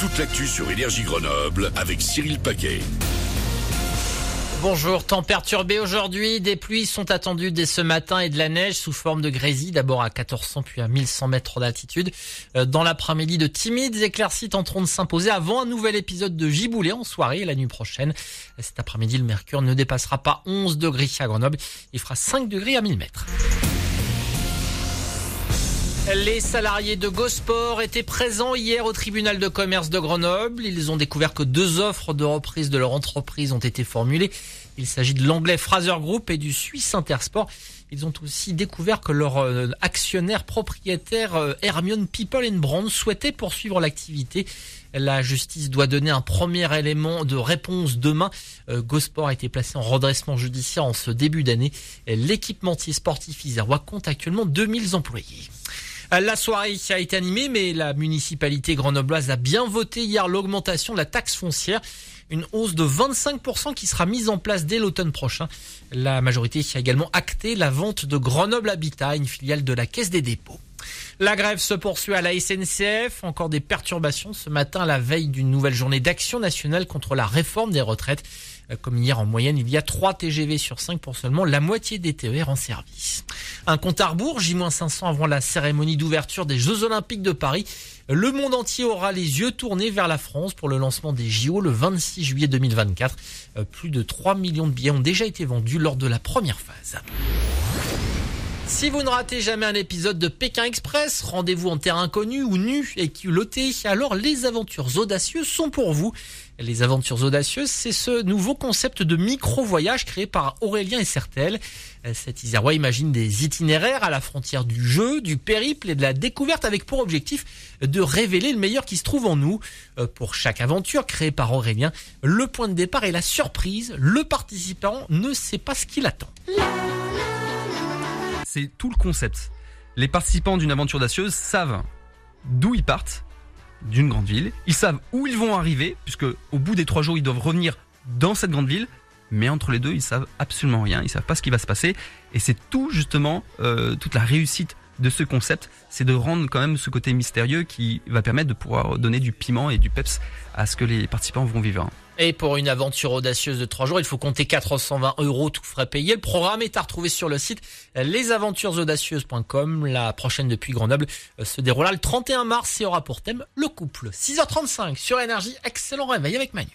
toute l'actu sur Énergie Grenoble avec Cyril Paquet. Bonjour, temps perturbé aujourd'hui. Des pluies sont attendues dès ce matin et de la neige sous forme de grésy, d'abord à 1400 puis à 1100 mètres d'altitude. Euh, dans l'après-midi, de timides éclaircies tenteront de s'imposer avant un nouvel épisode de giboulée en soirée la nuit prochaine. Cet après-midi, le mercure ne dépassera pas 11 degrés à Grenoble. Il fera 5 degrés à 1000 mètres. Les salariés de Gosport étaient présents hier au tribunal de commerce de Grenoble. Ils ont découvert que deux offres de reprise de leur entreprise ont été formulées. Il s'agit de l'anglais Fraser Group et du suisse Intersport. Ils ont aussi découvert que leur euh, actionnaire propriétaire euh, Hermione People and Brand souhaitait poursuivre l'activité. La justice doit donner un premier élément de réponse demain. Euh, Gosport a été placé en redressement judiciaire en ce début d'année. L'équipementier sportif isérois compte actuellement 2000 employés. La soirée a été animée, mais la municipalité grenobloise a bien voté hier l'augmentation de la taxe foncière. Une hausse de 25% qui sera mise en place dès l'automne prochain. La majorité a également acté la vente de Grenoble Habitat, une filiale de la Caisse des dépôts. La grève se poursuit à la SNCF. Encore des perturbations ce matin, la veille d'une nouvelle journée d'action nationale contre la réforme des retraites. Euh, comme hier en moyenne, il y a 3 TGV sur 5 pour seulement la moitié des TER en service. Un compte à rebours, J-500 avant la cérémonie d'ouverture des Jeux Olympiques de Paris. Le monde entier aura les yeux tournés vers la France pour le lancement des JO le 26 juillet 2024. Euh, plus de 3 millions de billets ont déjà été vendus lors de la première phase. Si vous ne ratez jamais un épisode de Pékin Express, rendez-vous en terre inconnue ou nu et culotté, alors les aventures audacieuses sont pour vous. Les aventures audacieuses, c'est ce nouveau concept de micro-voyage créé par Aurélien et Certel. Cet Isérois imagine des itinéraires à la frontière du jeu, du périple et de la découverte avec pour objectif de révéler le meilleur qui se trouve en nous. Euh, pour chaque aventure créée par Aurélien, le point de départ est la surprise. Le participant ne sait pas ce qu'il attend c'est tout le concept. Les participants d'une aventure audacieuse savent d'où ils partent, d'une grande ville. Ils savent où ils vont arriver, puisque au bout des trois jours, ils doivent revenir dans cette grande ville. Mais entre les deux, ils savent absolument rien. Ils savent pas ce qui va se passer. Et c'est tout justement euh, toute la réussite de ce concept, c'est de rendre quand même ce côté mystérieux qui va permettre de pouvoir donner du piment et du peps à ce que les participants vont vivre. Et pour une aventure audacieuse de 3 jours, il faut compter 420 euros, tout frais payé. Le programme est à retrouver sur le site lesaventuresaudacieuses.com. La prochaine depuis Grenoble euh, se déroulera le 31 mars et aura pour thème le couple. 6h35 sur Énergie. Excellent réveil avec Manu.